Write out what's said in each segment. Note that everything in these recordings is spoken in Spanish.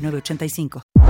906985.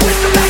Don't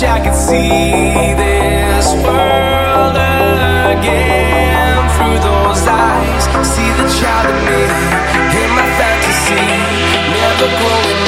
wish I could see this world again through those eyes. See the child in me in my fantasy, never growing up.